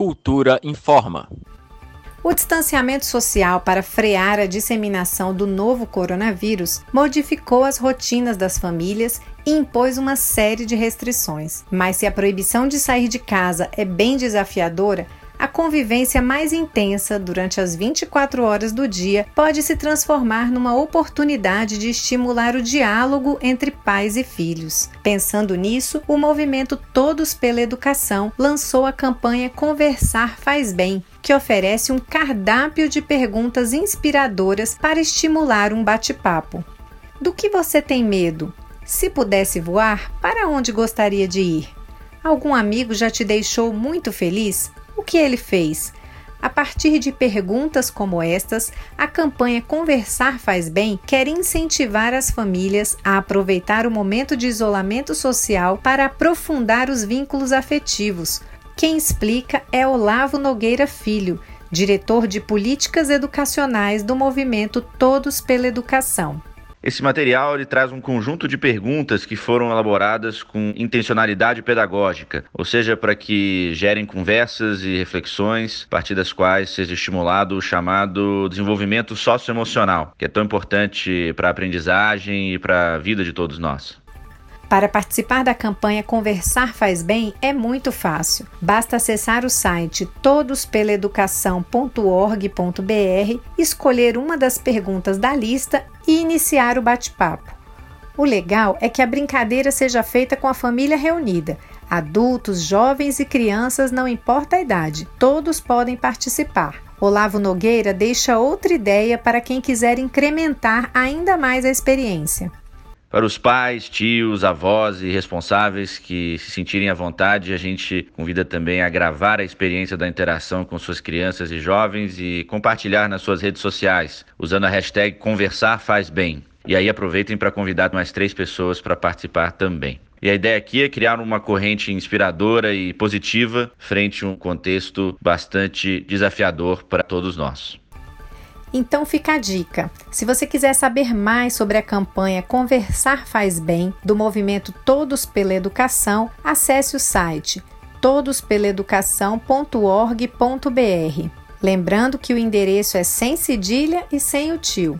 Cultura informa. O distanciamento social para frear a disseminação do novo coronavírus modificou as rotinas das famílias e impôs uma série de restrições. Mas se a proibição de sair de casa é bem desafiadora, a convivência mais intensa durante as 24 horas do dia pode se transformar numa oportunidade de estimular o diálogo entre pais e filhos. Pensando nisso, o movimento Todos pela Educação lançou a campanha Conversar Faz Bem, que oferece um cardápio de perguntas inspiradoras para estimular um bate-papo. Do que você tem medo? Se pudesse voar, para onde gostaria de ir? Algum amigo já te deixou muito feliz? O que ele fez? A partir de perguntas como estas, a campanha Conversar Faz Bem quer incentivar as famílias a aproveitar o momento de isolamento social para aprofundar os vínculos afetivos. Quem explica é Olavo Nogueira Filho, diretor de políticas educacionais do movimento Todos pela Educação. Esse material ele traz um conjunto de perguntas que foram elaboradas com intencionalidade pedagógica, ou seja, para que gerem conversas e reflexões, a partir das quais seja estimulado o chamado desenvolvimento socioemocional, que é tão importante para a aprendizagem e para a vida de todos nós. Para participar da campanha Conversar Faz Bem é muito fácil. Basta acessar o site todospelaeducação.org.br, escolher uma das perguntas da lista e iniciar o bate-papo. O legal é que a brincadeira seja feita com a família reunida. Adultos, jovens e crianças, não importa a idade, todos podem participar. Olavo Nogueira deixa outra ideia para quem quiser incrementar ainda mais a experiência. Para os pais, tios, avós e responsáveis que se sentirem à vontade, a gente convida também a gravar a experiência da interação com suas crianças e jovens e compartilhar nas suas redes sociais, usando a hashtag Conversar Faz Bem. E aí aproveitem para convidar mais três pessoas para participar também. E a ideia aqui é criar uma corrente inspiradora e positiva frente a um contexto bastante desafiador para todos nós. Então fica a dica. Se você quiser saber mais sobre a campanha Conversar Faz Bem do movimento Todos pela Educação, acesse o site todospelaeducação.org.br. Lembrando que o endereço é sem cedilha e sem o tio.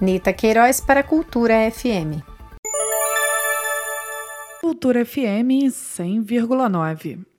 Nita Queiroz para Cultura FM. Cultura FM 100,9.